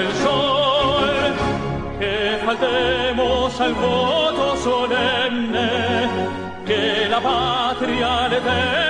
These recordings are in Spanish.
Luces, el sol, que faltemos al voto solemne, que la patria al eterno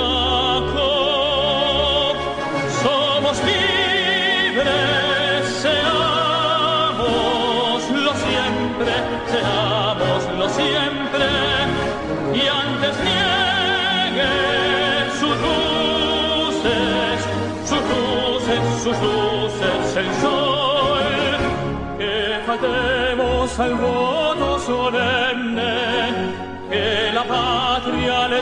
pensa il voto solenne che la patria le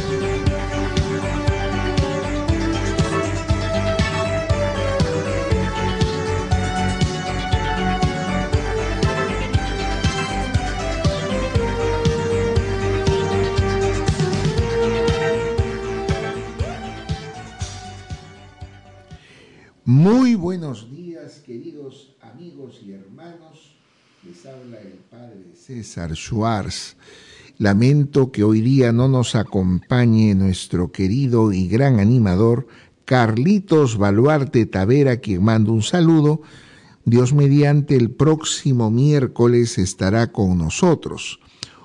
Muy buenos días, queridos amigos y hermanos. Les habla el padre César Schwartz. Lamento que hoy día no nos acompañe nuestro querido y gran animador Carlitos Baluarte Tavera, quien manda un saludo. Dios mediante el próximo miércoles estará con nosotros.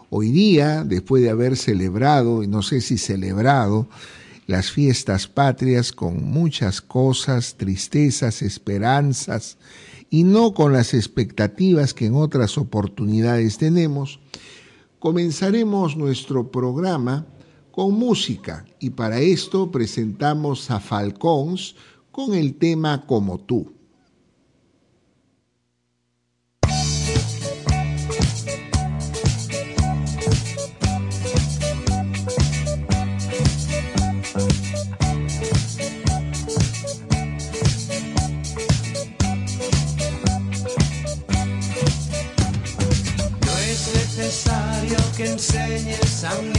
Hoy día, después de haber celebrado, y no sé si celebrado, las fiestas patrias con muchas cosas, tristezas, esperanzas y no con las expectativas que en otras oportunidades tenemos, comenzaremos nuestro programa con música y para esto presentamos a Falcons con el tema Como tú. sound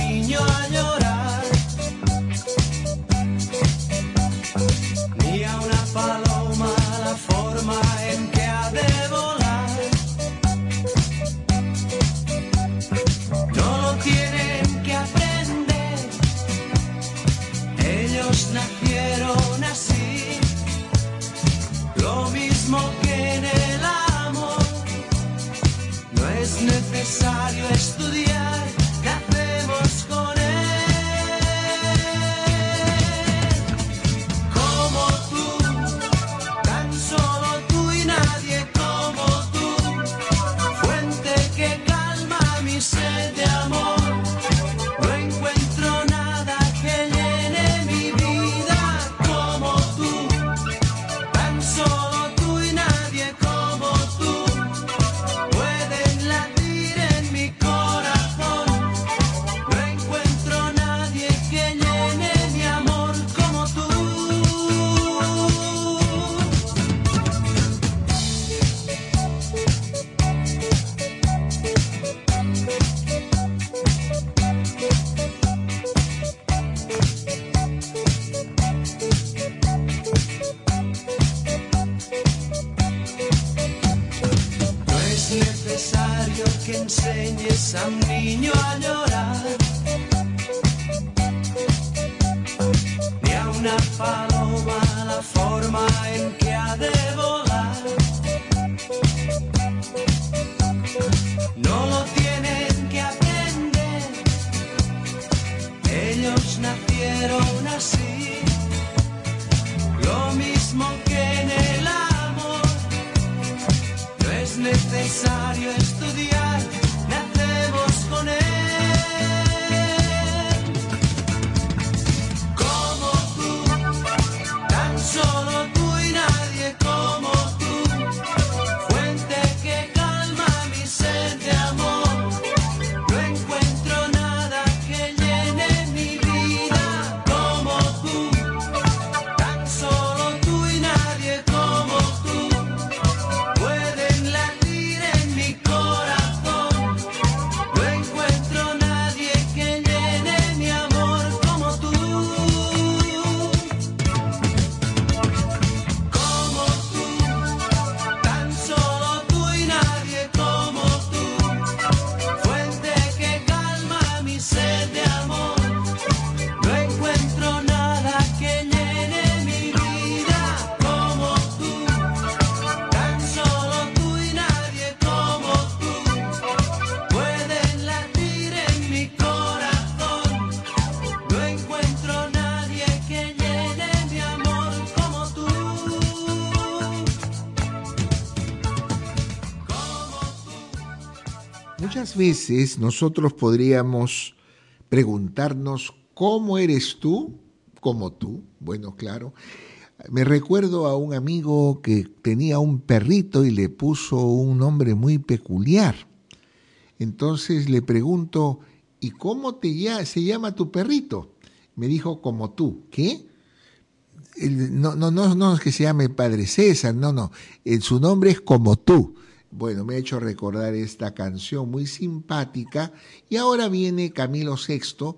veces nosotros podríamos preguntarnos, ¿cómo eres tú? Como tú. Bueno, claro. Me recuerdo a un amigo que tenía un perrito y le puso un nombre muy peculiar. Entonces le pregunto, ¿y cómo te se llama tu perrito? Me dijo, como tú. ¿Qué? no, no, no, no es que se llame Padre César, no, no. su nombre es como tú. Bueno, me ha hecho recordar esta canción muy simpática y ahora viene Camilo VI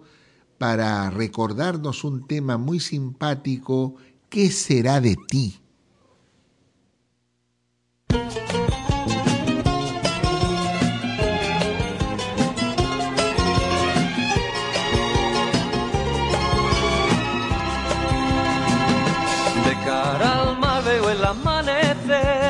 para recordarnos un tema muy simpático, ¿qué será de ti? De cara al mar veo el amanecer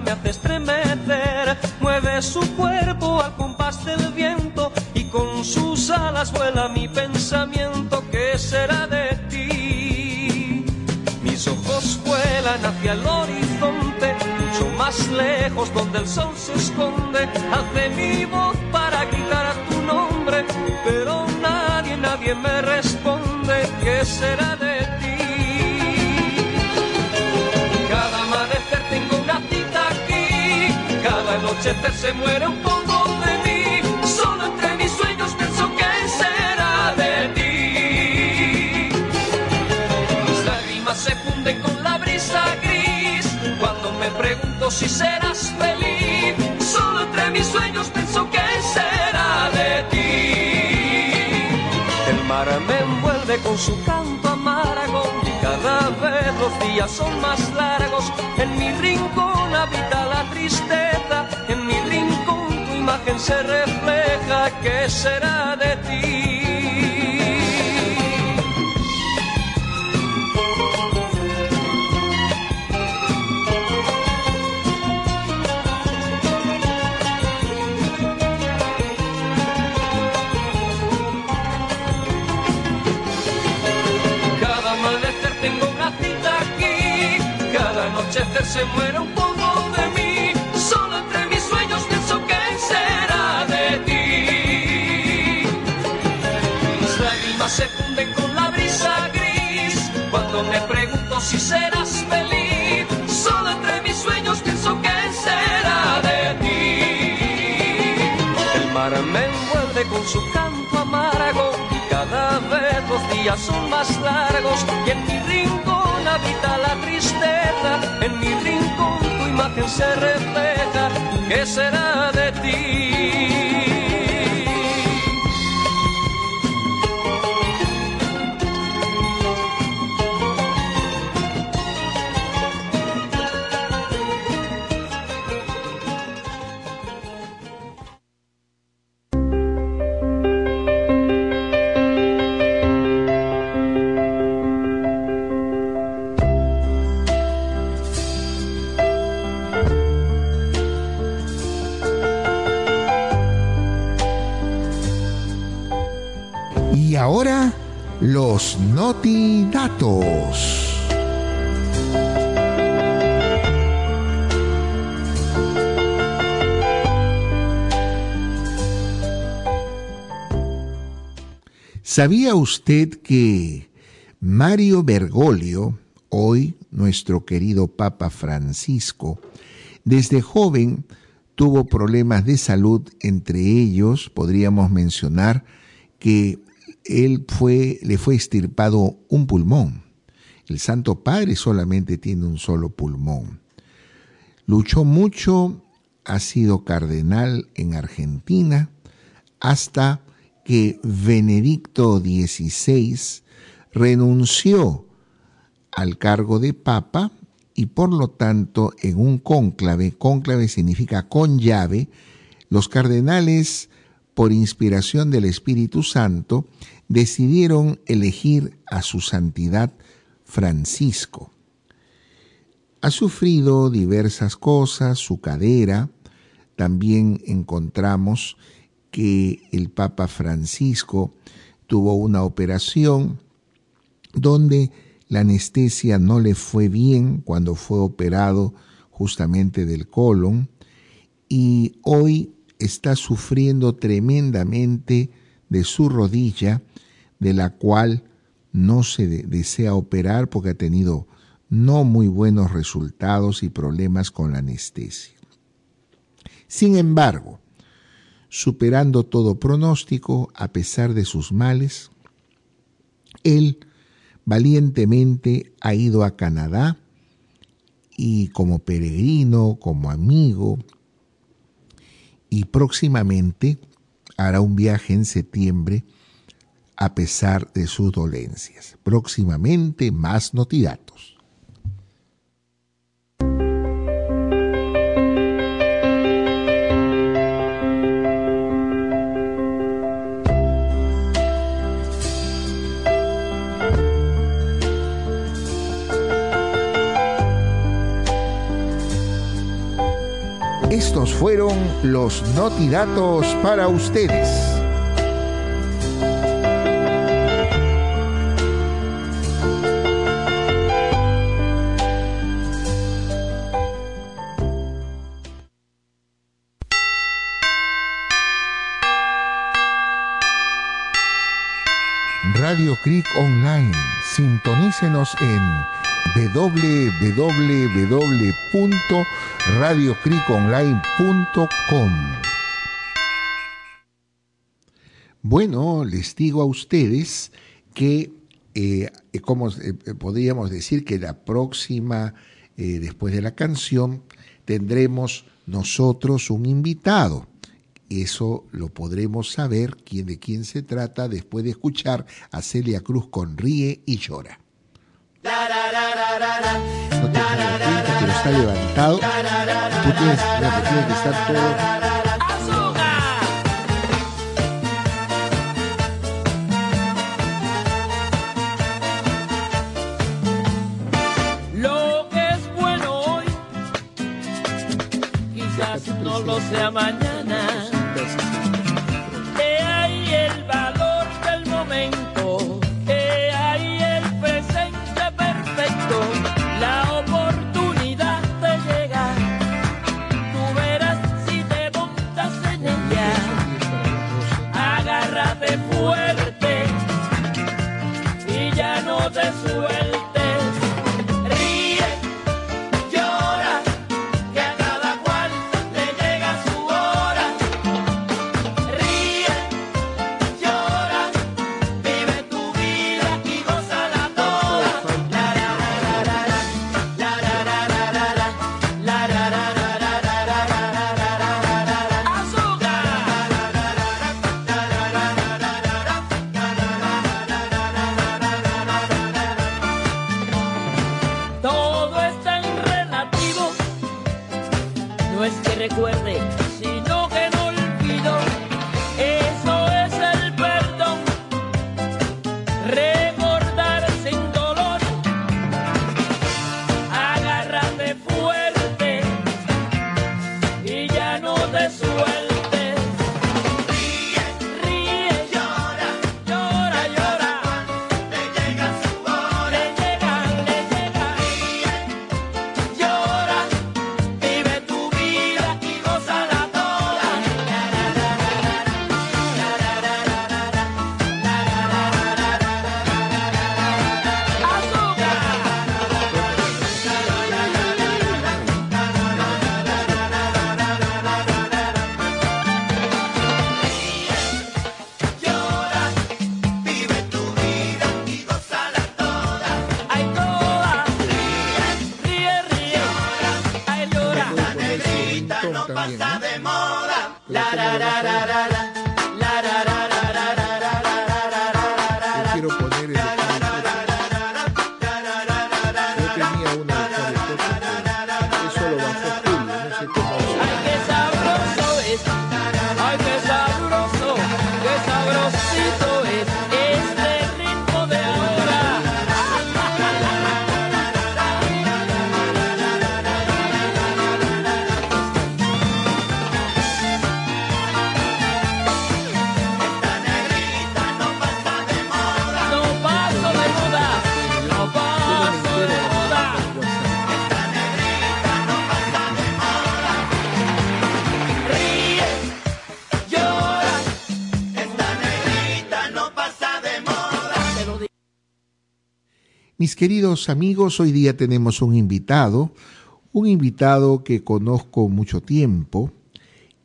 me hace estremecer, mueve su cuerpo al compás del viento y con sus alas vuela mi pensamiento, ¿qué será de ti? Mis ojos vuelan hacia el horizonte más lejos donde el sol se esconde, alcé mi voz para gritar a tu nombre, pero nadie, nadie me responde, ¿qué será de ti? Anochecer se muere un poco de mí, solo entre mis sueños pienso que será de ti. Mis lágrimas se funden con la brisa gris, cuando me pregunto si serás feliz, solo entre mis sueños pienso que será de ti. El mar me envuelve con su canto amargo cada vez los días son más largos. En mi rincón habita la tristeza, imagen se refleja. ¿Qué será de ti? Cada amanecer tengo una cita aquí, cada anochecer se muere un poco cuando me pregunto si serás feliz. Solo entre mis sueños pienso que será de ti. El mar me envuelve con su canto amargo y cada vez los días son más largos y en mi rincón habita la tristeza, en mi rincón tu imagen se refleja, ¿qué será de ti? Los notidatos. ¿Sabía usted que Mario Bergoglio, hoy nuestro querido Papa Francisco, desde joven tuvo problemas de salud, entre ellos podríamos mencionar que él fue, le fue extirpado un pulmón. El Santo Padre solamente tiene un solo pulmón. Luchó mucho, ha sido cardenal en Argentina, hasta que Benedicto XVI renunció al cargo de papa y por lo tanto en un cónclave, cónclave significa con llave, los cardenales por inspiración del Espíritu Santo, decidieron elegir a su santidad Francisco. Ha sufrido diversas cosas, su cadera, también encontramos que el Papa Francisco tuvo una operación donde la anestesia no le fue bien cuando fue operado justamente del colon y hoy está sufriendo tremendamente de su rodilla, de la cual no se de desea operar porque ha tenido no muy buenos resultados y problemas con la anestesia. Sin embargo, superando todo pronóstico, a pesar de sus males, él valientemente ha ido a Canadá y como peregrino, como amigo, y próximamente hará un viaje en septiembre a pesar de sus dolencias. Próximamente más notidatos. Estos fueron los notidatos para ustedes. Radio Creek Online. Sintonícenos en www.radiocreekonline.com. Bueno, les digo a ustedes que, eh, como eh, podríamos decir que la próxima, eh, después de la canción, tendremos nosotros un invitado. Eso lo podremos saber quién, de quién se trata después de escuchar a Celia Cruz con Ríe y Llora. No te das cuenta, pero está levantado. Tú tienes, mira, tienes que estar todo Lo queridos amigos, hoy día tenemos un invitado, un invitado que conozco mucho tiempo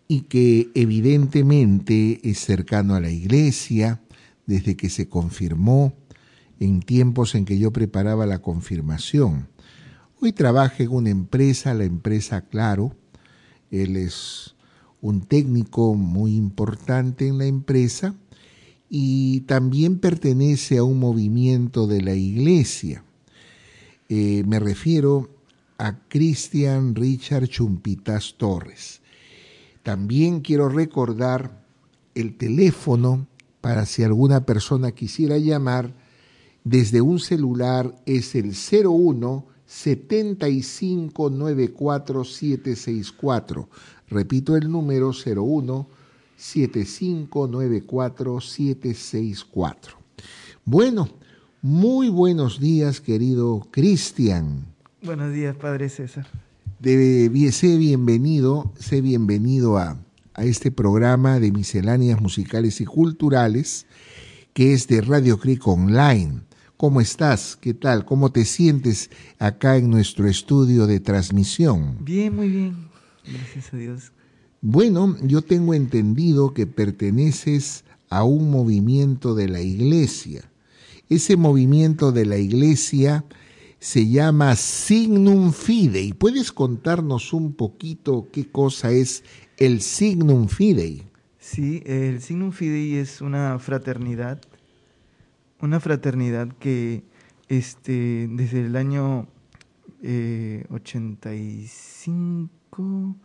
y que evidentemente es cercano a la iglesia desde que se confirmó en tiempos en que yo preparaba la confirmación. Hoy trabaja en una empresa, la empresa Claro. Él es un técnico muy importante en la empresa y también pertenece a un movimiento de la iglesia. Eh, me refiero a Cristian Richard Chumpitas Torres. También quiero recordar el teléfono para si alguna persona quisiera llamar desde un celular es el 01 7594 764. Repito el número 01 7594 764. Bueno, muy buenos días, querido Cristian. Buenos días, Padre César. De, sé bienvenido, sé bienvenido a, a este programa de misceláneas musicales y culturales que es de Radio Creek Online. ¿Cómo estás? ¿Qué tal? ¿Cómo te sientes acá en nuestro estudio de transmisión? Bien, muy bien. Gracias a Dios. Bueno, yo tengo entendido que perteneces a un movimiento de la iglesia. Ese movimiento de la iglesia se llama Signum Fidei. ¿Puedes contarnos un poquito qué cosa es el Signum Fidei? Sí, el Signum Fidei es una fraternidad, una fraternidad que este, desde el año eh, 85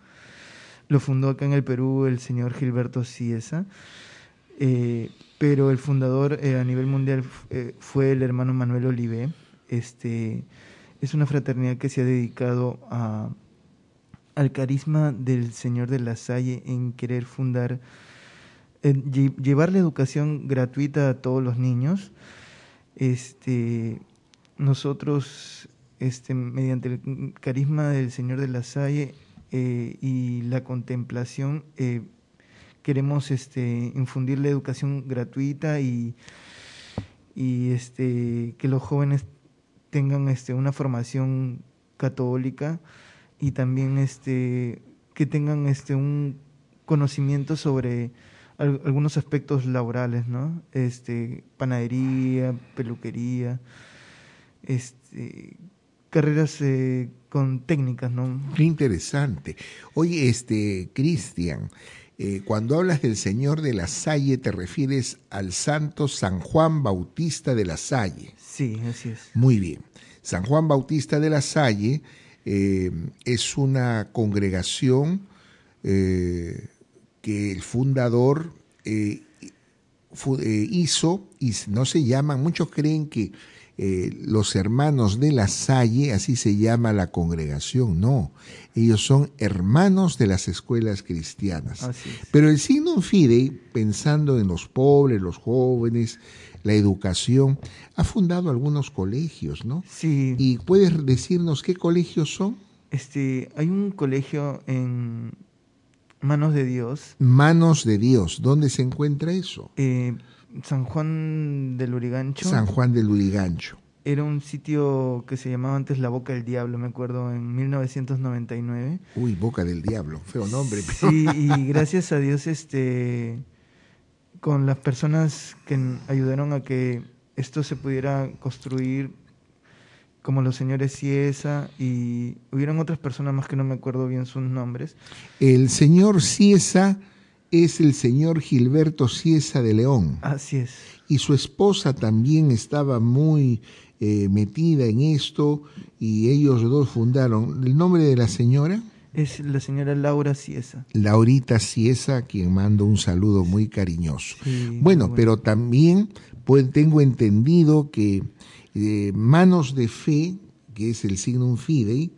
lo fundó acá en el Perú el señor Gilberto Ciesa, eh, pero el fundador eh, a nivel mundial eh, fue el hermano Manuel Olivé. Este, es una fraternidad que se ha dedicado a, al carisma del señor de la Salle en querer fundar lle- llevar la educación gratuita a todos los niños. Este, nosotros, este, mediante el carisma del Señor de la Salle eh, y la contemplación, eh, queremos este, infundir la educación gratuita y, y este, que los jóvenes tengan este, una formación católica y también este, que tengan este, un conocimiento sobre al- algunos aspectos laborales, ¿no? Este, panadería, peluquería, este, carreras eh, con técnicas, ¿no? Qué interesante. Oye, este, Cristian, eh, cuando hablas del Señor de la Salle, te refieres al santo San Juan Bautista de la Salle. Sí, así es. Muy bien. San Juan Bautista de la Salle eh, es una congregación eh, que el fundador fu- hizo y no se llaman, muchos creen que eh, los hermanos de la Salle, así se llama la congregación, no, ellos son hermanos de las escuelas cristianas. Es. Pero el Signum Fidei, pensando en los pobres, los jóvenes, la educación, ha fundado algunos colegios, ¿no? Sí, ¿Y puedes decirnos qué colegios son? este, hay un colegio en Manos de Dios, Manos de Dios. ¿Dónde se encuentra eso? eh, San Juan del Urigancho. San Juan del Urigancho. Era un sitio que se llamaba antes La Boca del Diablo, me acuerdo, en 1999. Uy, Boca del Diablo, feo nombre. pero- Sí, y gracias a Dios, este, con las personas que ayudaron a que esto se pudiera construir, como los señores Ciesa, y hubieron otras personas más que no me acuerdo bien sus nombres. El señor Ciesa es el señor Gilberto Ciesa de León. Así es. Y su esposa también estaba muy eh, metida en esto y ellos dos fundaron. ¿El nombre de la señora? Es la señora Laura Ciesa. Laurita Ciesa, a quien mando un saludo muy cariñoso. Sí, bueno, pero también pues, tengo entendido que eh, Manos de Fe, que es el Signum Fidei,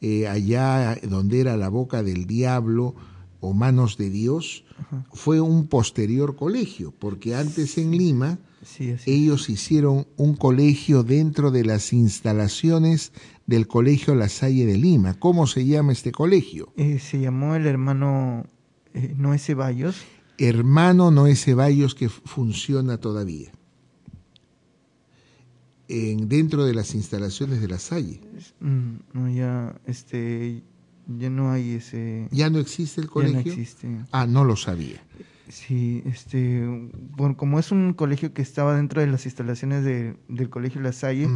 eh, allá donde era la boca del diablo o Manos de Dios, fue un posterior colegio, porque antes en Lima Sí, ellos hicieron un colegio dentro de las instalaciones del Colegio La Salle de Lima. ¿Cómo se llama este colegio? Eh, se llamó el hermano eh, Noé Ceballos. Hermano Noé Ceballos que funciona todavía en, dentro de las instalaciones de La Salle. Mm, no, ya, este, ya no hay ese... ¿Ya no existe el ya colegio? no existe. Ah, no lo sabía. Sí, este, bueno, como es un colegio que estaba dentro de las instalaciones de- del colegio La Salle,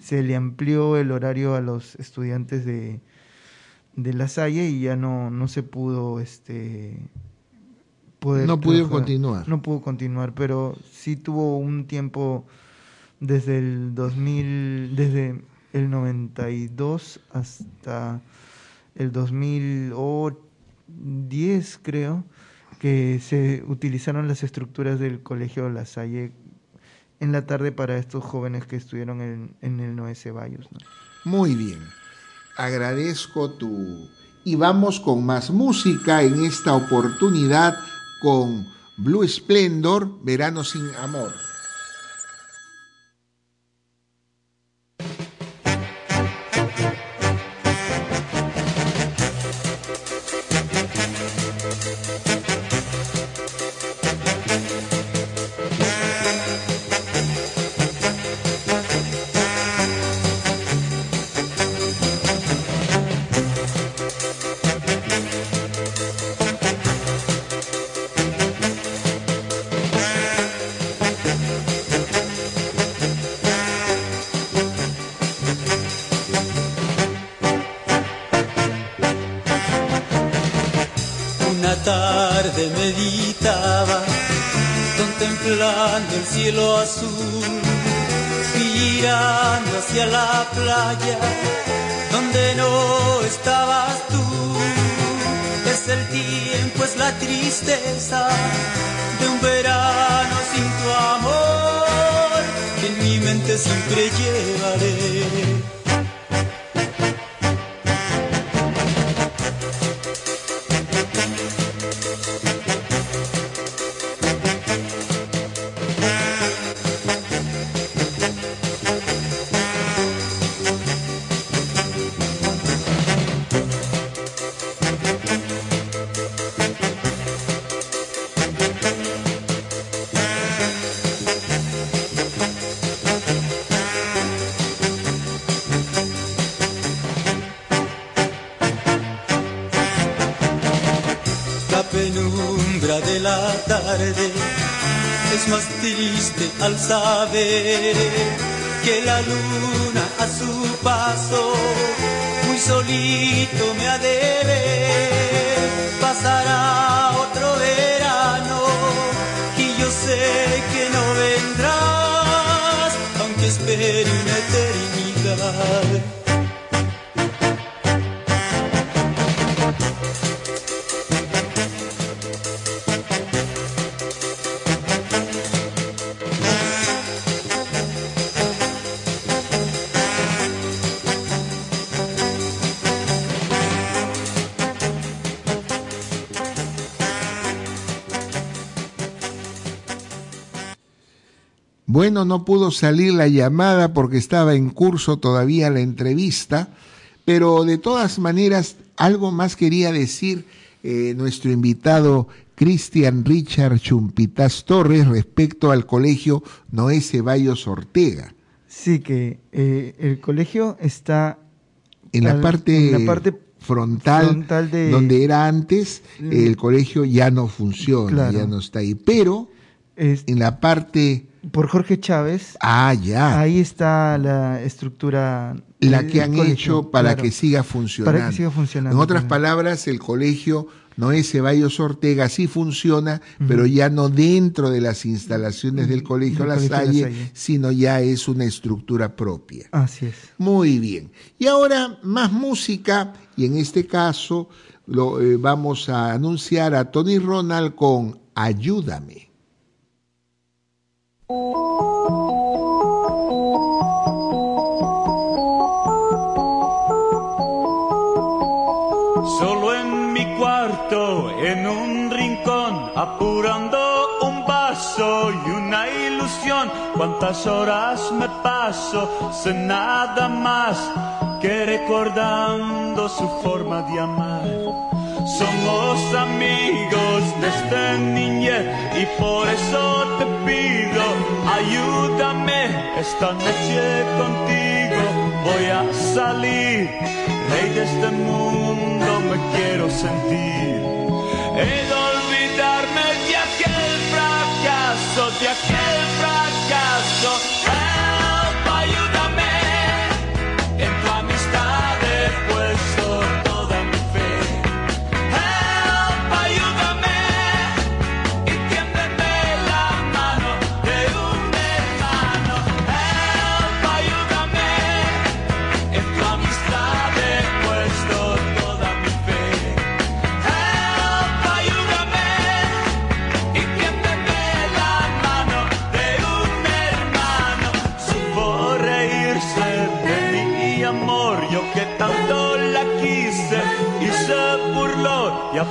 se le amplió el horario a los estudiantes de, de La Salle y ya no, no se pudo, este, poder No trabajar. continuar. No pudo continuar, pero sí tuvo un tiempo desde el 2000, desde el 92 hasta el 2010, creo, que se utilizaron las estructuras del colegio La Salle en la tarde para estos jóvenes que estuvieron en, el Noé Ceballos. Muy bien. Agradezco tu... Y vamos con más música en esta oportunidad con Blue Splendor, Verano sin Amor. Que la luna Bueno, no pudo salir la llamada porque estaba en curso todavía la entrevista, pero de todas maneras algo más quería decir eh, nuestro invitado Cristian Richard Chumpitas Torres respecto al colegio Noé Ceballos Ortega. Sí, que eh, el colegio está En la al- parte, en la parte frontal, frontal de- donde era antes, Mm. el colegio ya no funciona, Claro. ya no está ahí. Pero es- en la parte... por Jorge Chávez. Ah, ya. Ahí está la estructura. la que han colegio, hecho para claro. que siga funcionando. Para que siga funcionando. En otras claro. palabras, el colegio Noé Ceballos Ortega sí funciona, pero ya no dentro de las instalaciones del colegio Del La Colegio La Salle, Salle. sino ya es una estructura propia. Así es. Muy bien. Y ahora más música, y en este caso lo, eh, vamos a anunciar a Tony Ronald con Ayúdame. Solo en mi cuarto, en un rincón, apurando un vaso y una ilusión. Cuántas horas me paso sin nada más que recordando su forma de amar. Somos amigos desde niñez y por eso te pido, ayúdame esta noche contigo. Voy a salir, rey de este mundo me quiero sentir. He de olvidarme de aquel fracaso, de aquel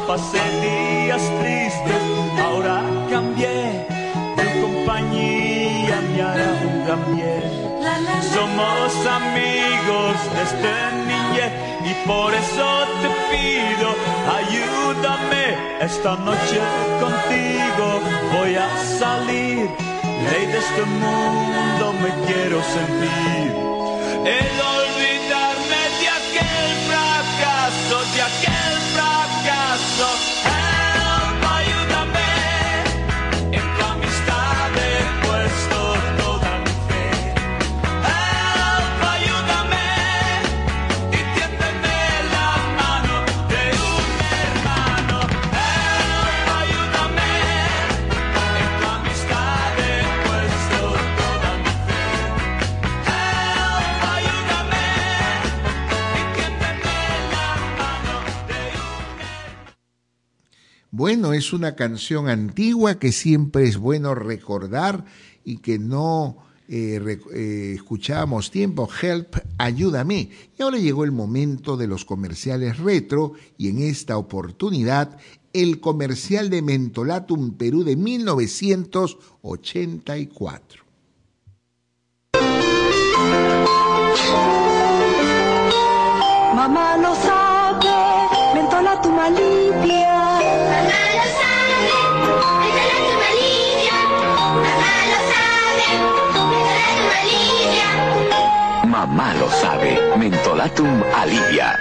pasé días tristes, ahora cambié. Tu compañía me hará un bien. Somos amigos desde niñez y por eso te pido, ayúdame esta noche contigo. Voy a salir, ley de este mundo me quiero sentir. El Es una canción antigua que siempre es bueno recordar y que no eh, eh, escuchábamos tiempo. Help, ayúdame. Y ahora llegó el momento de los comerciales retro y en esta oportunidad el comercial de Mentolatum Perú de 1984. Mamá lo sabe, Mamá lo sabe, Mentolatum alivia.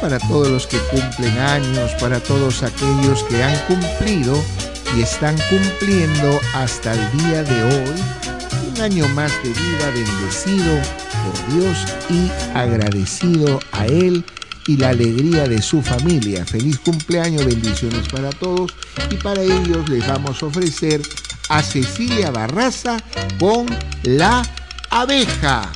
Para todos los que cumplen años, para todos aquellos que han cumplido y están cumpliendo hasta el día de hoy un año más de vida bendecido por Dios y agradecido a Él y la alegría de su familia. Feliz cumpleaños, bendiciones para todos y para ellos les vamos a ofrecer a Cecilia Barraza con La Abeja.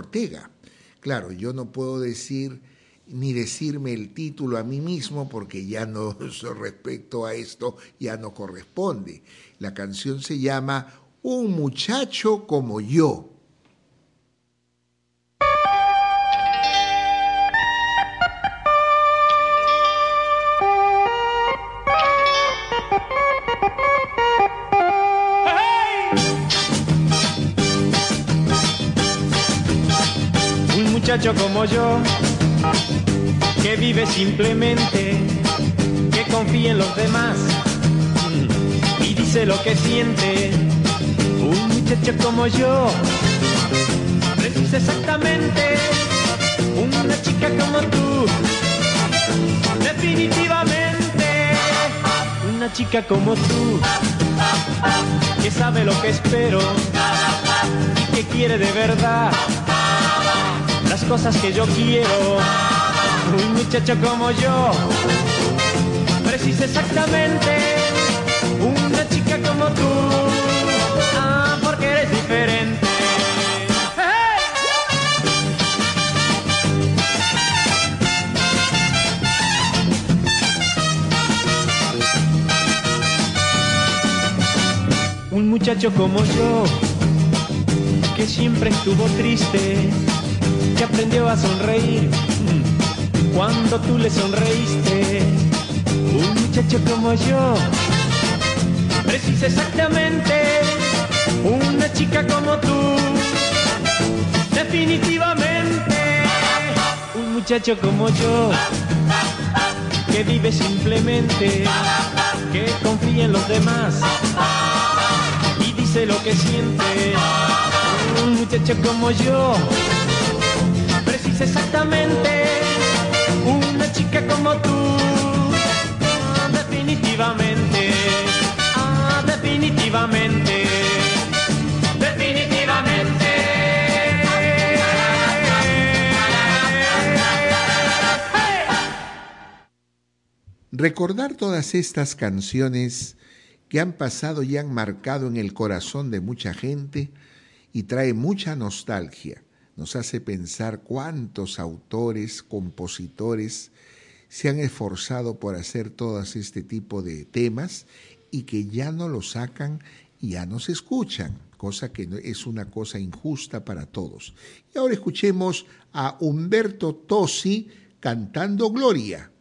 Ortega. Claro, yo no puedo decir ni decirme el título a mí mismo porque ya no respecto a esto ya no corresponde. La canción se llama Un muchacho como yo. Muchacho como yo, que vive simplemente, que confía en los demás y dice lo que siente. Un muchacho como yo, precisa exactamente una chica como tú. Definitivamente, una chica como tú, que sabe lo que espero y que quiere de verdad cosas que yo quiero. Un muchacho como yo precisa exactamente una chica como tú. Ah, porque eres diferente. Un muchacho como yo, que siempre estuvo triste, que aprendió a sonreír mm, cuando tú le sonreíste. Un muchacho como yo, precisa exactamente una chica como tú. Definitivamente, un muchacho como yo, que vive simplemente, que confía en los demás y dice lo que siente. Un muchacho como yo, exactamente una chica como tú. Definitivamente, ah, definitivamente, definitivamente. Recordar todas estas canciones que han pasado y han marcado en el corazón de mucha gente y trae mucha nostalgia. Nos hace pensar cuántos autores, compositores se han esforzado por hacer todos este tipo de temas y que ya no los sacan y ya no se escuchan, cosa que es una cosa injusta para todos. Y ahora escuchemos a Humberto Tosi cantando. Gloria,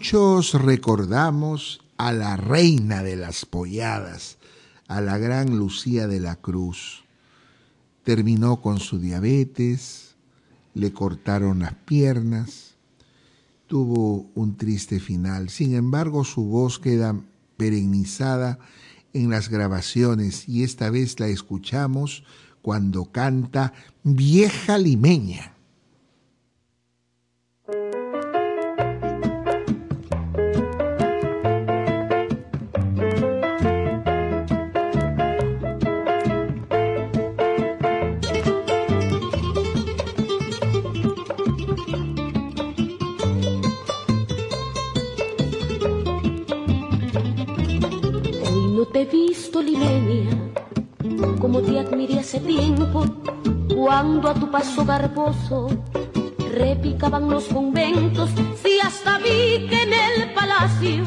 Muchos recordamos a la reina de las polladas, a la gran Lucía de la Cruz. Terminó con su diabetes, le cortaron las piernas, tuvo un triste final. Sin embargo, su voz queda perennizada en las grabaciones y esta vez la escuchamos cuando canta Vieja Limeña. He visto, Limenia, como te admiré hace tiempo, cuando a tu paso garboso repicaban los conventos, si hasta vi que en el palacio,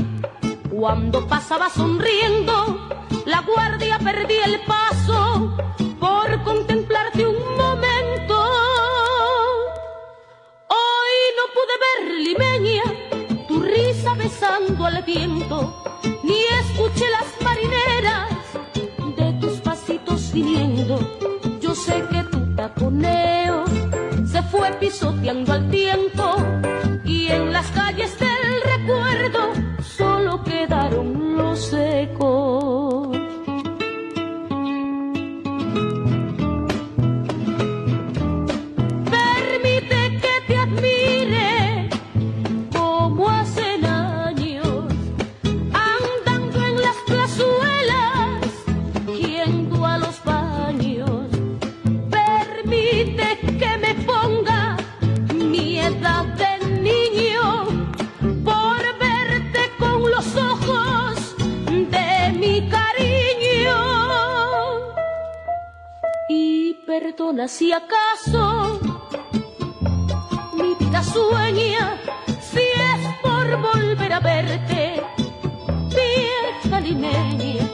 cuando pasaba sonriendo, la guardia perdí el paso por contemplarte un momento. Hoy no pude ver, Limeña, tu risa besando al viento, ni escuché la de tus pasitos viniendo. Yo sé que tu taconeo se fue pisoteando al perdona si acaso mi vida sueña si es por volver a verte, vieja limeña,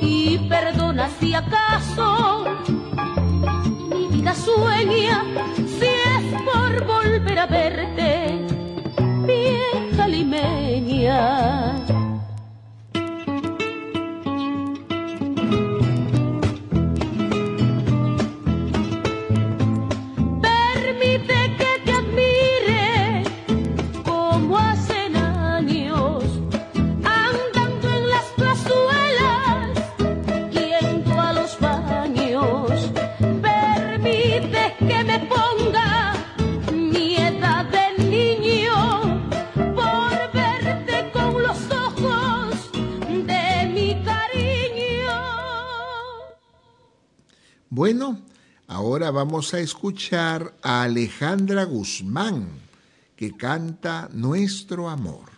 y perdona si acaso mi vida sueña si es por volver a verte. vamos a escuchar a Alejandra Guzmán, que canta Nuestro Amor.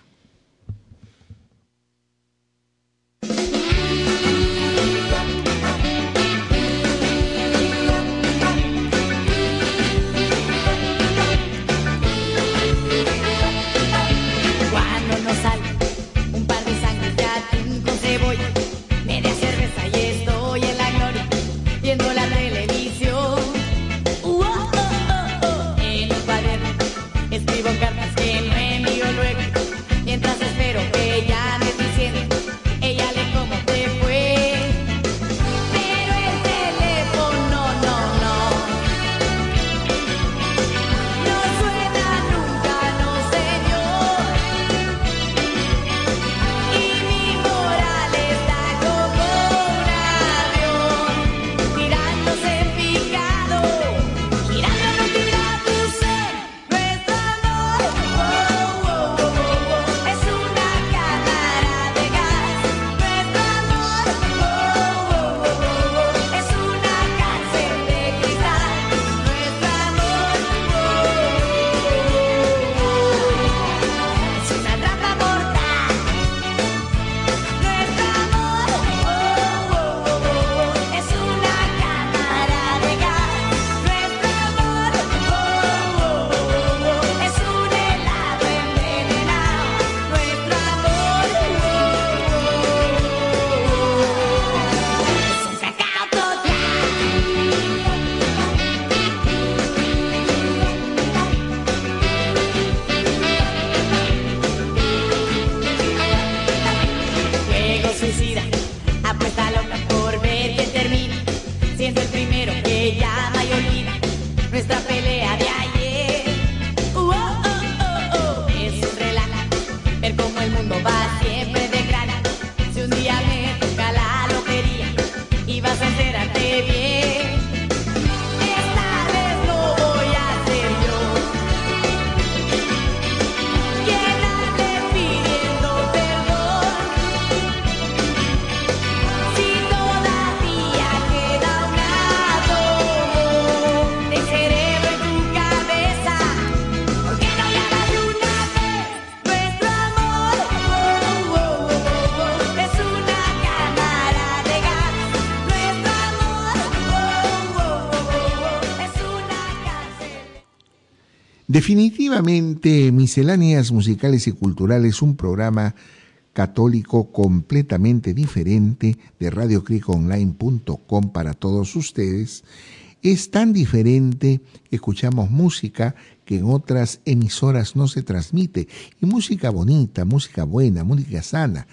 Misceláneas Musicales y Culturales, un programa católico completamente diferente de radiocliconline.com para todos ustedes. Es tan diferente que escuchamos música que en otras emisoras no se transmite. Y música bonita, música buena, música sana.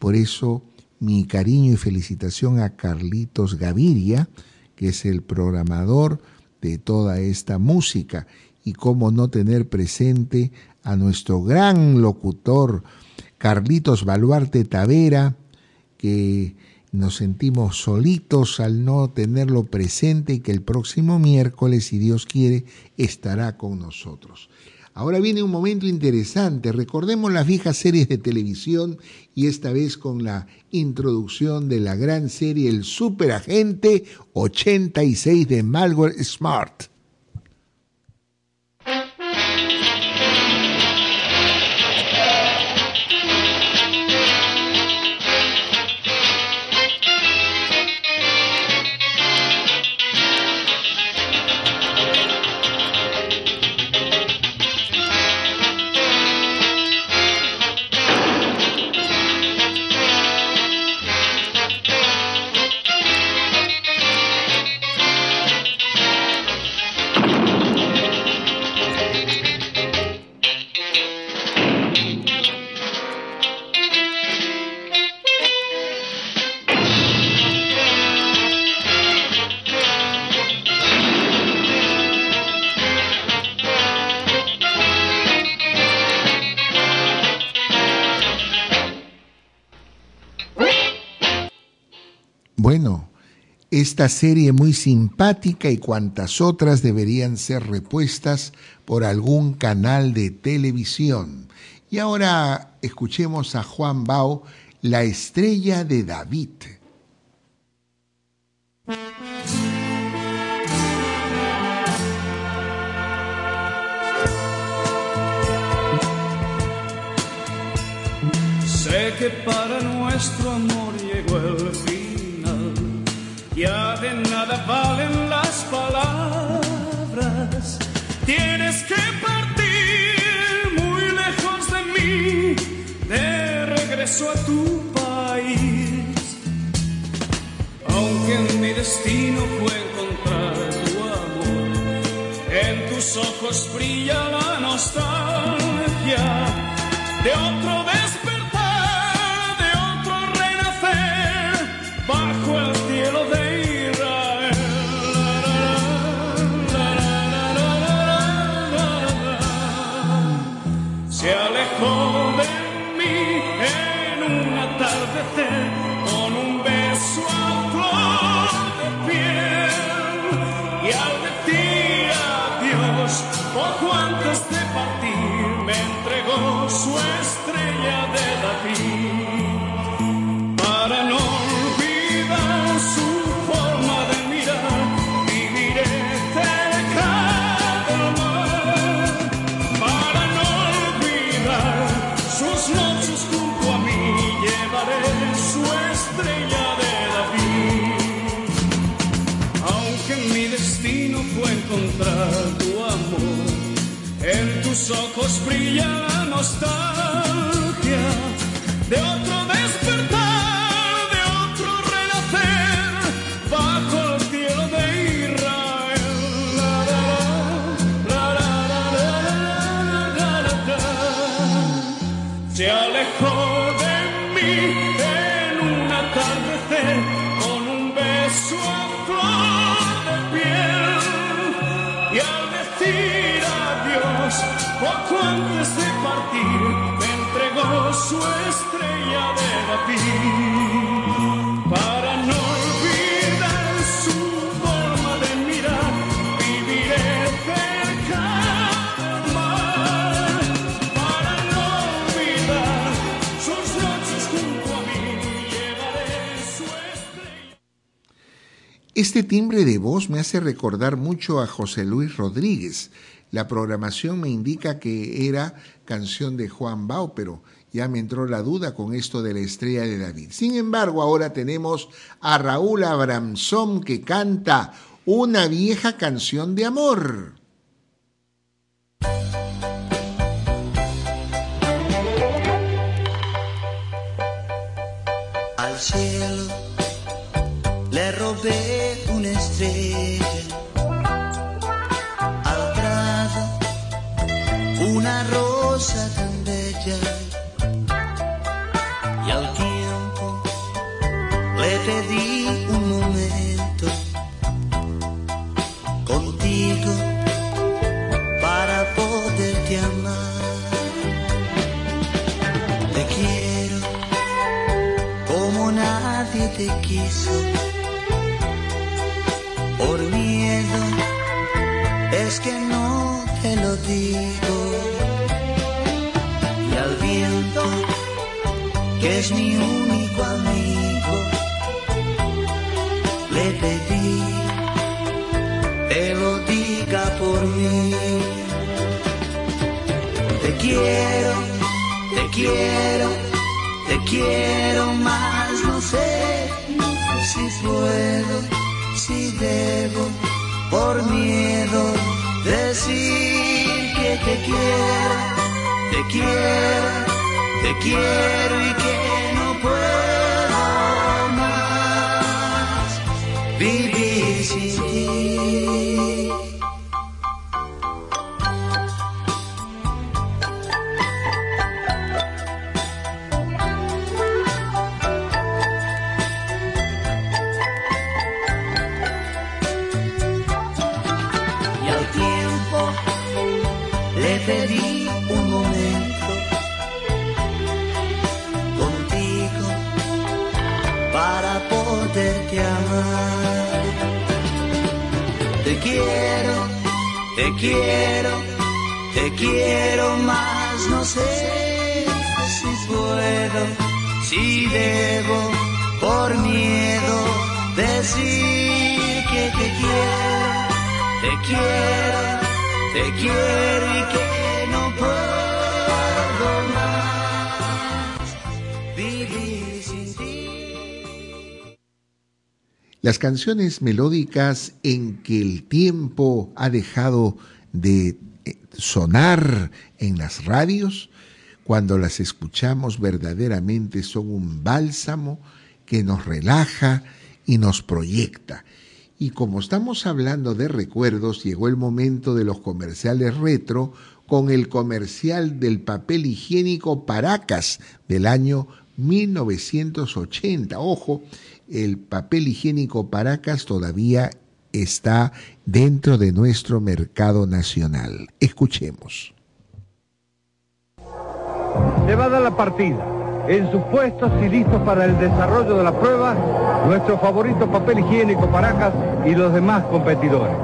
Por eso mi cariño y felicitación a Carlitos Gaviria, que es el programador de toda esta música. Y cómo no tener presente a nuestro gran locutor, Carlitos Baluarte Tavera, que nos sentimos solitos al no tenerlo presente y que el próximo miércoles, si Dios quiere, estará con nosotros. Ahora viene un momento interesante. Recordemos las viejas series de televisión y esta vez con la introducción de la gran serie El Superagente 86 de Malware Smart. Esta serie muy simpática y cuantas otras deberían ser repuestas por algún canal de televisión. Y ahora escuchemos a Juan Bao, la estrella de David. Sé que para nuestro amor llegó el ya de nada valen las palabras. Tienes que partir muy lejos de mí, de regreso a tu país. Aunque mi destino fue encontrar tu amor, en tus ojos brilla la nostalgia ojos brilla la nostalgia de otro despertar, de otro renacer bajo el cielo de Israel. Se alejó. De David para no olvidar su forma de mirar viviré cerca del mar para no olvidar sus noches junto a mí llevaré su estrella Este timbre de voz me hace recordar mucho a José Luis Rodríguez. La programación me indica que era canción de Juan Bao, pero ya me entró la duda con esto de la estrella de David. Sin embargo, ahora tenemos a Raúl Abramson que canta una vieja canción de amor. Al cielo le robé una estrella, al prado una rosa. Quiso. Por miedo es que no te lo digo. Y al viento, que es mi único amigo, le pedí te lo diga por mí. Te quiero, te quiero, te quiero más, puedo, si debo, por miedo decir que te quiero, te quiero, te quiero y que te quiero, te quiero más, no sé si puedo, si debo, por miedo decir que te quiero, te quiero, te quiero y que Las canciones melódicas en que el tiempo ha dejado de eh, sonar en las radios, cuando las escuchamos verdaderamente son un bálsamo que nos relaja y nos proyecta. Y como estamos hablando de recuerdos, llegó el momento de los comerciales retro con el comercial del papel higiénico Paracas del año 1980. Ojo, el papel higiénico Paracas todavía está dentro de nuestro mercado nacional. Escuchemos. Llevada la partida, en sus puestos y listos para el desarrollo de la prueba, nuestro favorito papel higiénico Paracas y los demás competidores.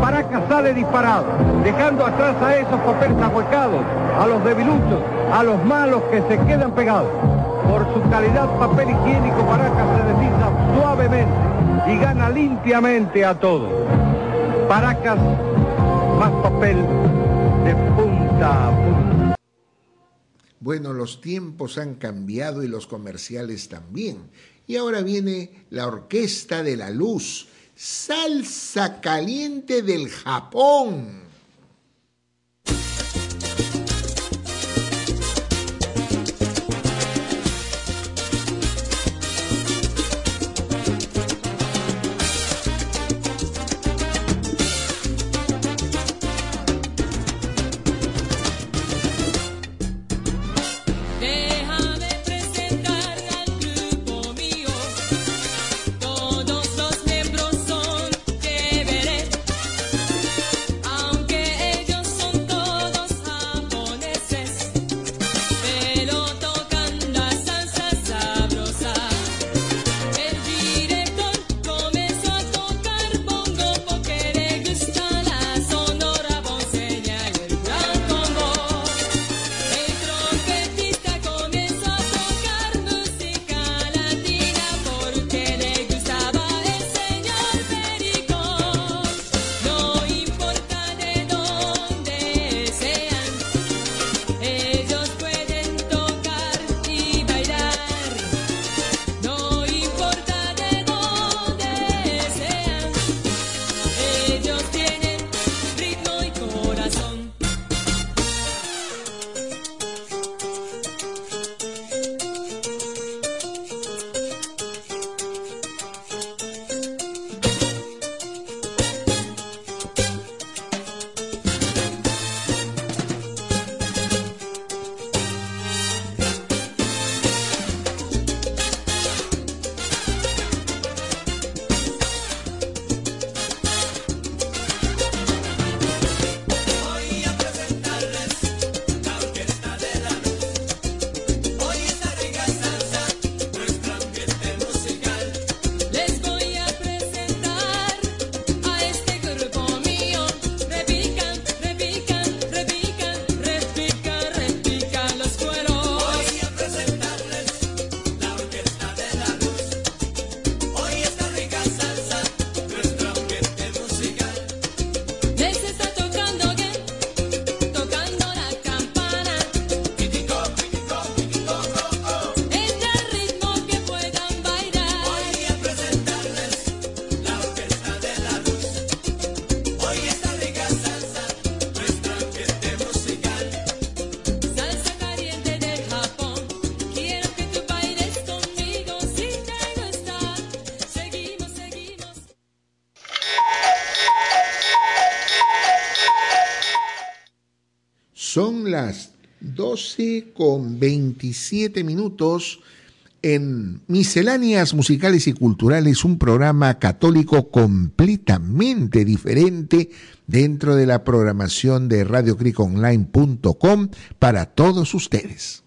Paracas sale disparado, dejando atrás a esos papeles ahuecados, a los debiluchos, a los malos que se quedan pegados. Por su calidad, papel higiénico Paracas se desliza suavemente y gana limpiamente a todos. Paracas, más papel de punta a punta. Bueno, los tiempos han cambiado y los comerciales también. Y ahora viene la Orquesta de la Luz, Salsa Caliente del Japón. Son las 12 con 27 minutos en Misceláneas Musicales y Culturales, un programa católico completamente diferente dentro de la programación de RadioCricOnline.com para todos ustedes.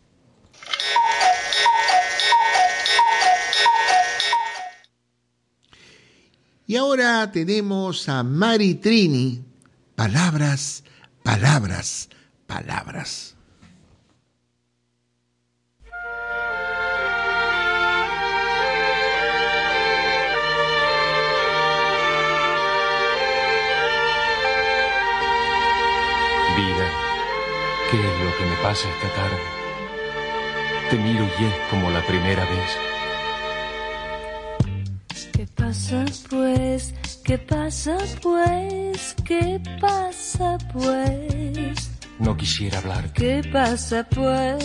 Y ahora tenemos a Mari Trini. Palabras, palabras, palabras. Vida, ¿qué es lo que me pasa esta tarde? Te miro y es como la primera vez. ¿Qué pasa pues? ¿Qué pasa pues? ¿Qué pasa pues? No quisiera hablarte. ¿Qué pasa pues?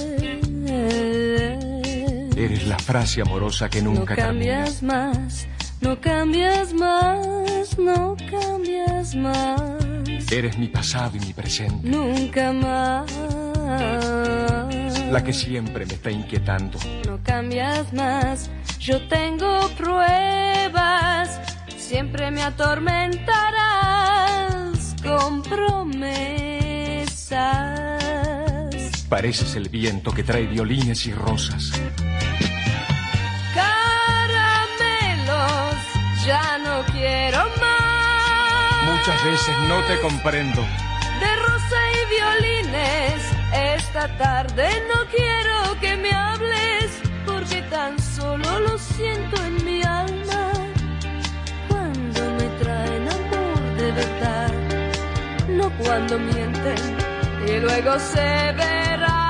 Eres la frase amorosa que No nunca termina. cambias más, no cambias más, no cambias más, Eres mi pasado y mi presente. nunca más. La que siempre me está inquietando. No cambias más, yo tengo pruebas, siempre me atormentarás con promesas. Pareces el viento que trae violines y rosas. Caramelos, ya no quiero más. Muchas veces no te comprendo. De rosa y violines, esta tarde no quiero que me hables, porque tan solo lo siento en mi alma. Cuando me traen amor de verdad, no cuando mienten y luego se verá.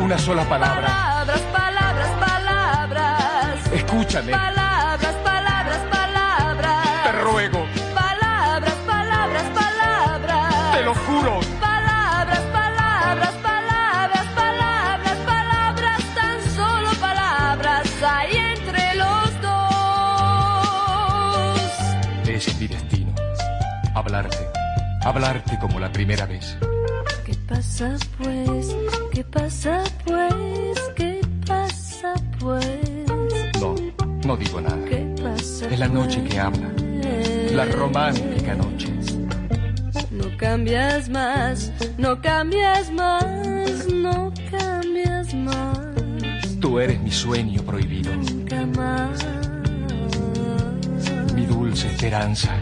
Una sola palabra. Palabras, palabras, palabras. Escúchame. Palabras, palabras, palabras. Te ruego. Palabras, palabras, palabras. Te lo juro. Palabras, palabras, palabras, palabras, palabras, tan solo palabras hay entre los dos. Ese es mi destino. Hablarte. Hablarte como la primera vez. ¿Qué pasa pues? ¿Qué pasa pues? ¿Qué pasa pues? No, no digo nada. ¿Qué pasa? Es la noche que habla. La pues? romántica noche. No cambias más, no cambias más, no cambias más, Tú eres mi sueño prohibido. nunca más. Mi dulce esperanza.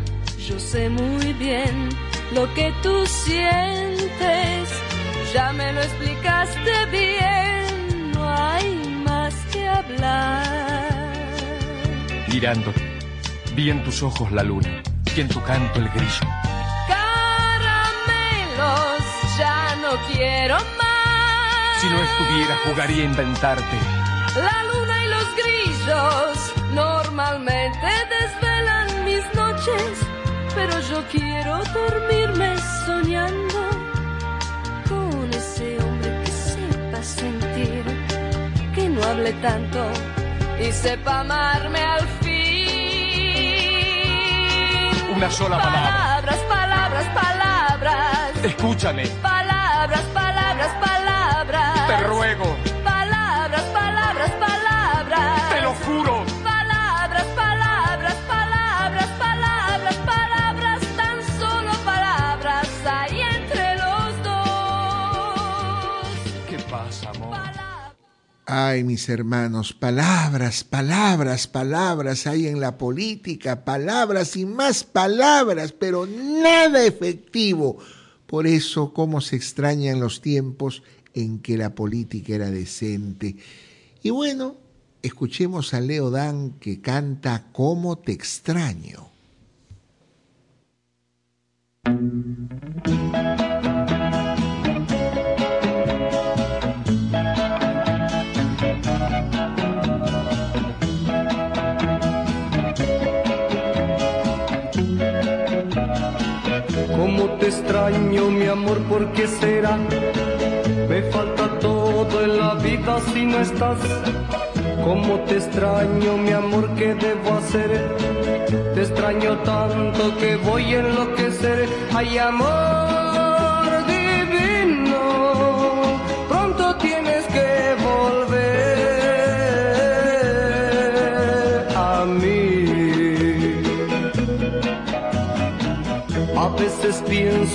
Yo sé muy bien lo que tú sientes, ya me lo explicaste bien, no hay más que hablar. Mirándote. Vi en tus ojos la luna. Y en tu canto el grillo. Caramelos, ya no quiero más. Si no estuviera, jugaría a inventarte. La luna y los grillos normalmente desvelan mis noches, yo quiero dormirme soñando con ese hombre que sepa sentir, que no hable tanto y sepa amarme al fin. Una sola palabra. Palabras, palabras, palabras. Escúchame. Palabras, palabras, palabras. Te ruego. Ay, mis hermanos, palabras, palabras, palabras hay en la política, palabras y más palabras, pero nada efectivo. Por eso, cómo se extrañan los tiempos en que la política era decente. Y bueno, escuchemos a Leo Dan que canta Cómo te extraño. Extraño, mi amor, ¿por qué será? Me falta todo en la vida si no estás. Cómo te extraño, mi amor, ¿qué debo hacer? Te extraño tanto que voy a enloquecer. Ay, amor,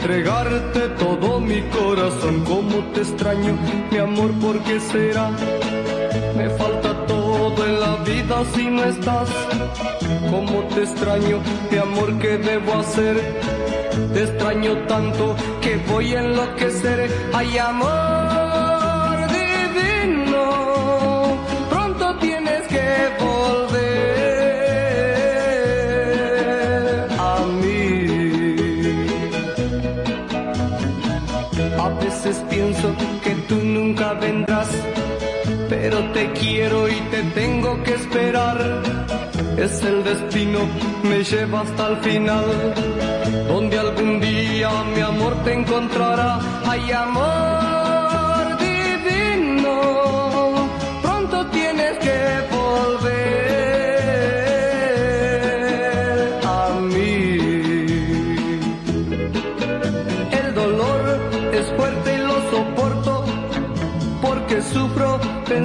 entregarte todo mi corazón. Como te extraño, mi amor, ¿por qué será? Me falta todo en la vida si no estás. Como te extraño, mi amor, ¿qué debo hacer? Te extraño tanto que voy a enloquecer. Ay, amor que tú nunca vendrás, pero te quiero y te tengo que esperar. Es el destino, me lleva hasta el final, donde algún día mi amor te encontrará. Ay, amor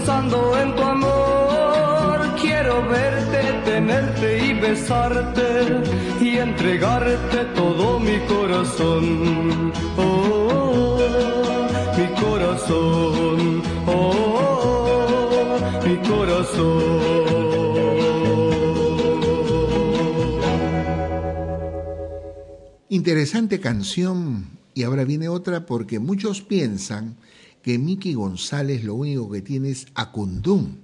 pensando en tu amor. Quiero verte, tenerte y besarte y entregarte todo mi corazón. Oh, mi corazón. Oh, mi corazón. Interesante canción. Y ahora viene otra porque muchos piensan que Miki González lo único que tiene es Acundum.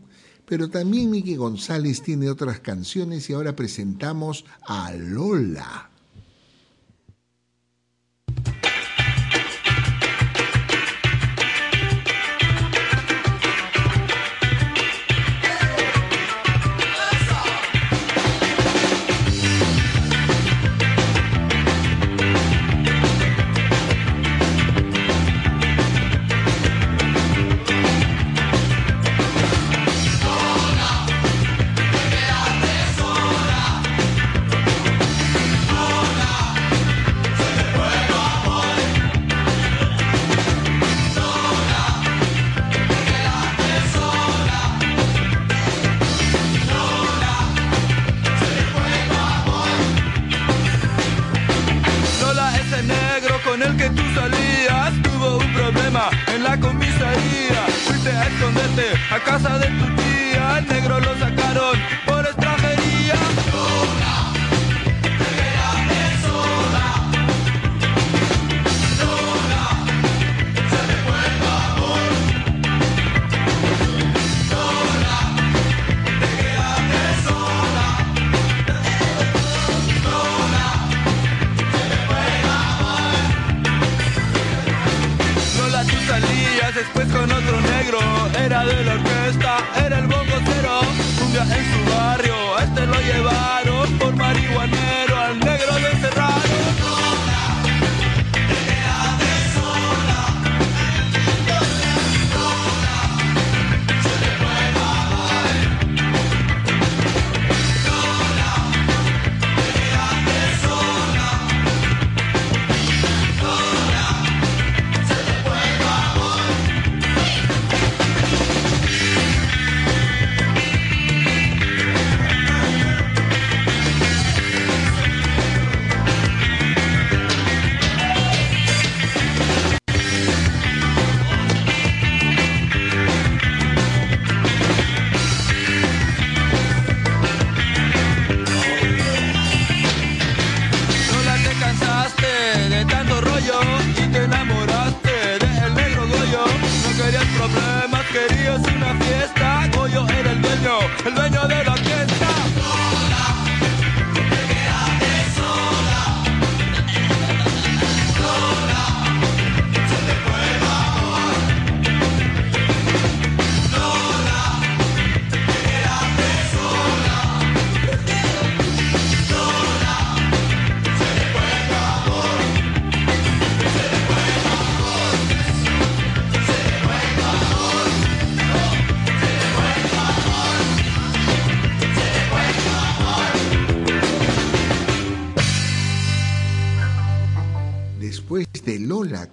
Pero también Miki González tiene otras canciones y ahora presentamos a Lola. el dueño de la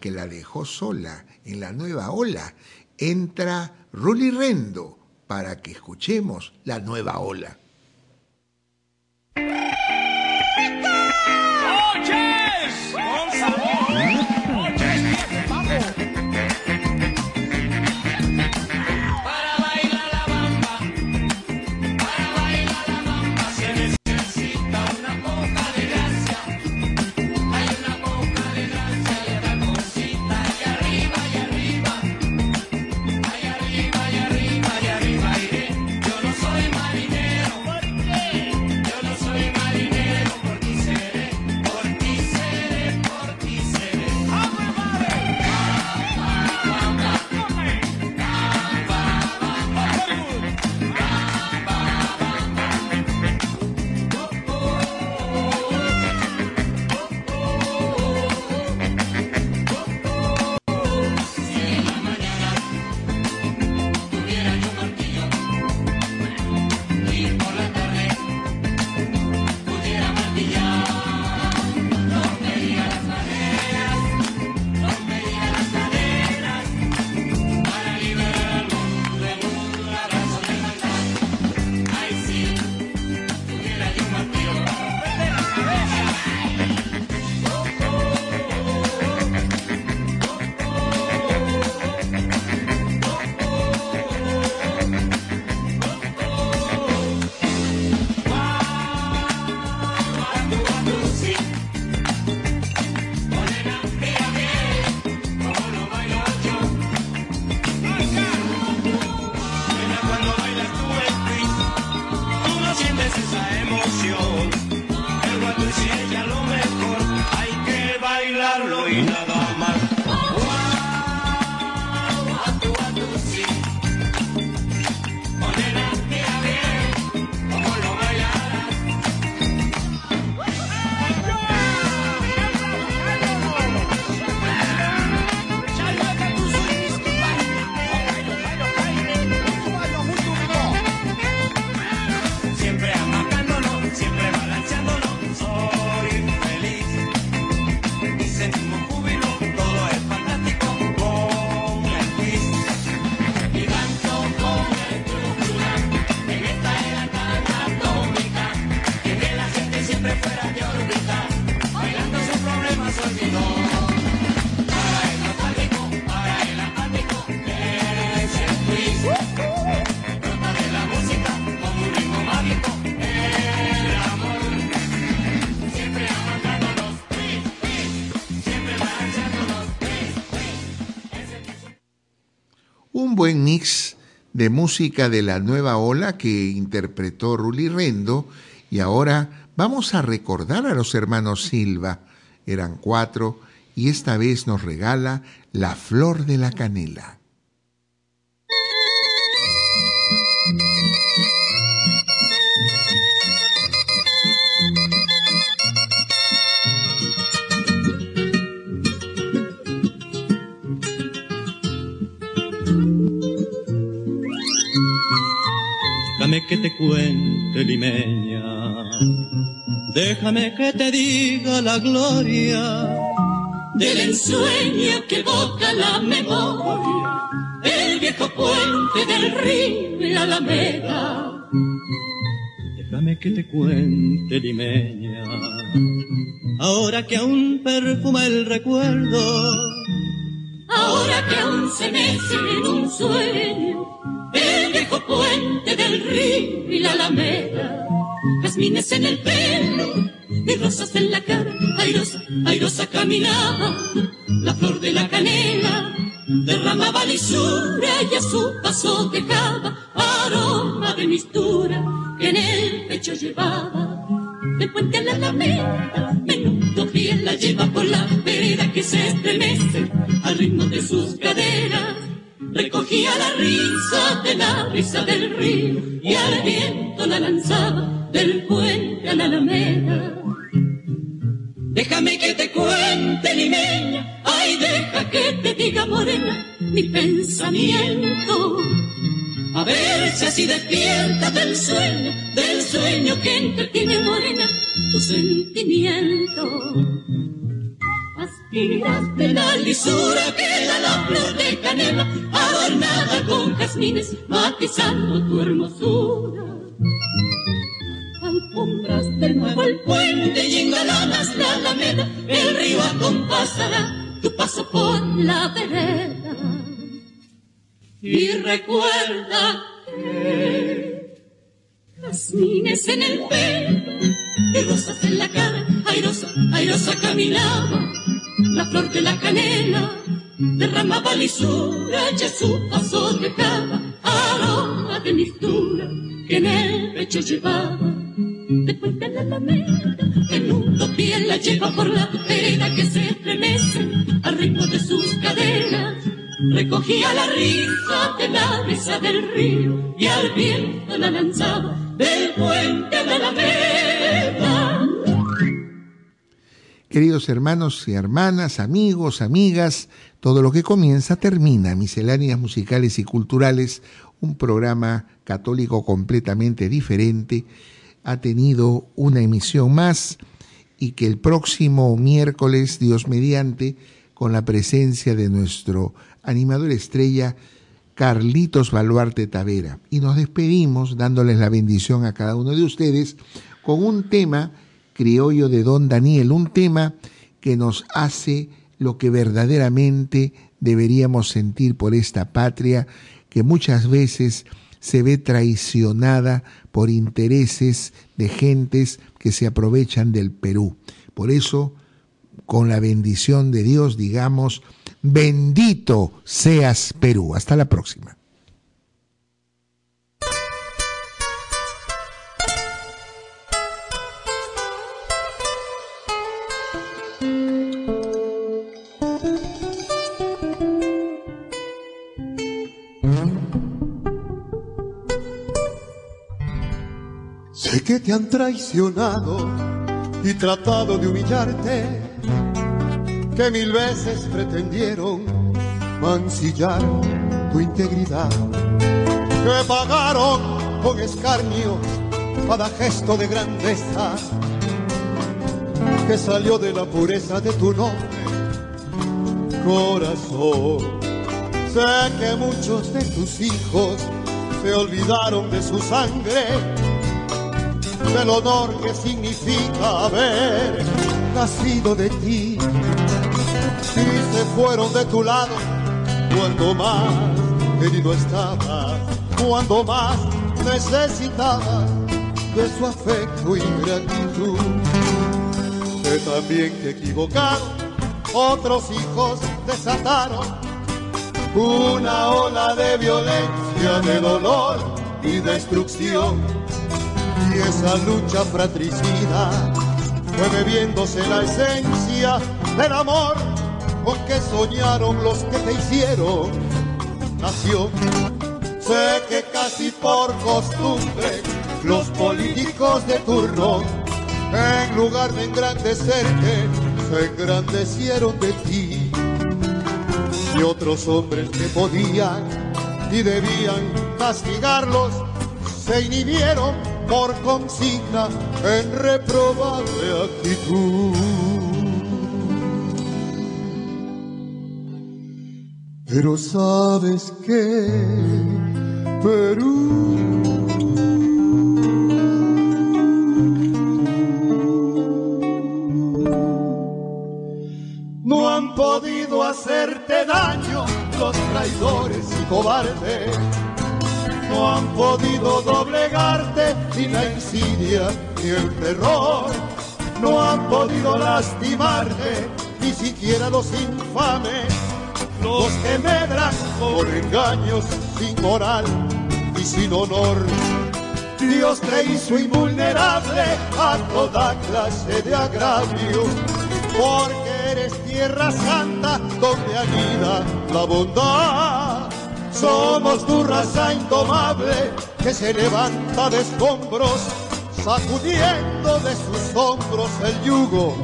que la dejó sola en la nueva ola, entra Ruli Rendo para que escuchemos la nueva ola. De música de la nueva ola que interpretó Ruli Rendo y ahora vamos a recordar a los hermanos Silva. Eran cuatro y esta vez nos regala La Flor de la Canela. Que te cuente, limeña. Déjame que te diga la gloria del ensueño que evoca la memoria, el viejo puente del río y la alameda. Déjame que te cuente, limeña. Ahora que aún perfuma el recuerdo, Ahora que aún se mece en un sueño, el viejo puente del río y la alameda, jazmines en el pelo y rosas en la cara, airosa, caminaba, la flor de la canela derramaba lisura y a su paso dejaba aroma de mistura que en el pecho llevaba. Del puente a la alameda, menudo fiel la lleva por la vereda que se estremece al ritmo de sus caderas. Recogía la risa de la brisa del río y al viento la lanzaba del puente a la alameda. Déjame que te cuente, limeña, ay, deja que te diga, morena, mi pensamiento. A ver si así despierta del sueño, del sueño que entretiene, morena, tu sentimiento. De la lisura que la flor de canela, adornada con jazmines, matizando tu hermosura. Alfombras de nuevo el puente y engalanas la alameda, el río acompasará tu paso por la vereda. Y recuerda que jazmines en el pelo y rosas en la cara, airosa, airosa caminaba, la flor de la canela derramaba lisura, ya su paso dejaba aroma de mistura que en el pecho llevaba. De puente a la alameda, en un pie la lleva por la vereda que se estremece al ritmo de sus caderas. Recogía la risa de la brisa del río y al viento la lanzaba del puente a la alameda. Queridos hermanos y hermanas, amigos, amigas, todo lo que comienza termina. Misceláneas musicales y culturales, un programa católico completamente diferente, ha tenido una emisión más y que el próximo miércoles, Dios mediante, con la presencia de nuestro animador estrella, Carlitos Baluarte Tavera. Y nos despedimos dándoles la bendición a cada uno de ustedes con un tema criollo de Don Daniel, un tema que nos hace lo que verdaderamente deberíamos sentir por esta patria que muchas veces se ve traicionada por intereses de gentes que se aprovechan del Perú. Por eso, con la bendición de Dios, digamos, bendito seas Perú. Hasta la próxima. Te han traicionado y tratado de humillarte, que mil veces pretendieron mancillar tu integridad, que pagaron con escarnio cada gesto de grandeza que salió de la pureza de tu noble corazón. Sé que muchos de tus hijos se olvidaron de su sangre del honor que significa haber nacido de ti. Y se fueron de tu lado cuando más herido estabas, cuando más necesitabas de su afecto y gratitud. Sé también que equivocado otros hijos desataron una ola de violencia, de dolor y destrucción y esa lucha fratricida fue bebiéndose la esencia del amor con que soñaron los que te hicieron nación. Sé que casi por costumbre los políticos de turno, en lugar de engrandecerte, se engrandecieron de ti. Y otros hombres que podían y debían castigarlos, se inhibieron por consigna en reprobable actitud. Pero sabes que Perú no han podido hacerte daño los traidores y cobardes no han podido doblegarte ni la insidia ni el terror, no han podido lastimarte ni siquiera los infames, los que medran por engaños sin moral y sin honor. Dios te hizo invulnerable a toda clase de agravio, porque eres tierra santa donde anida la bondad. Somos tu raza indomable que se levanta de escombros, sacudiendo de sus hombros el yugo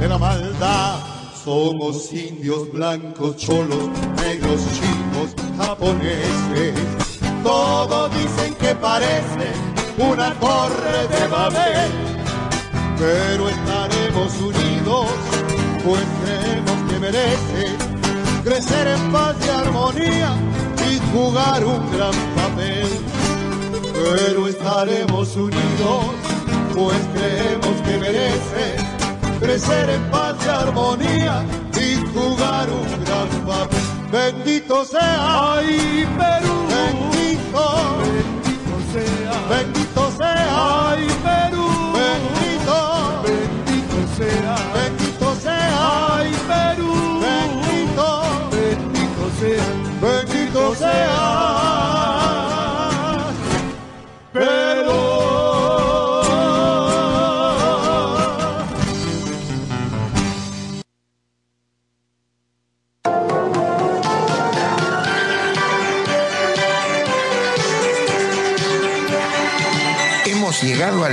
de la maldad. Somos indios blancos, cholos, negros, chinos, japoneses. Todos dicen que parece una torre de Babel, pero estaremos unidos pues creemos que merece crecer en paz y armonía jugar un gran papel. Pero estaremos unidos, pues creemos que merece crecer en paz y armonía y jugar un gran papel. Bendito sea, ay Perú, bendito, bendito sea, bendito sea, ay Perú, bendito, bendito sea, bendito bendito